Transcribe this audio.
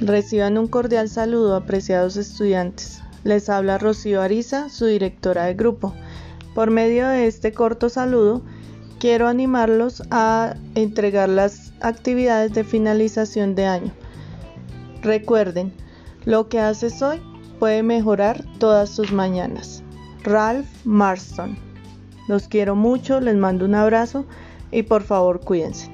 Reciban un cordial saludo, apreciados estudiantes. Les habla Rocío Ariza, su directora de grupo. Por medio de este corto saludo, quiero animarlos a entregar las actividades de finalización de año. Recuerden, lo que haces hoy puede mejorar todas tus mañanas. Ralph Marston. Los quiero mucho, les mando un abrazo y por favor cuídense.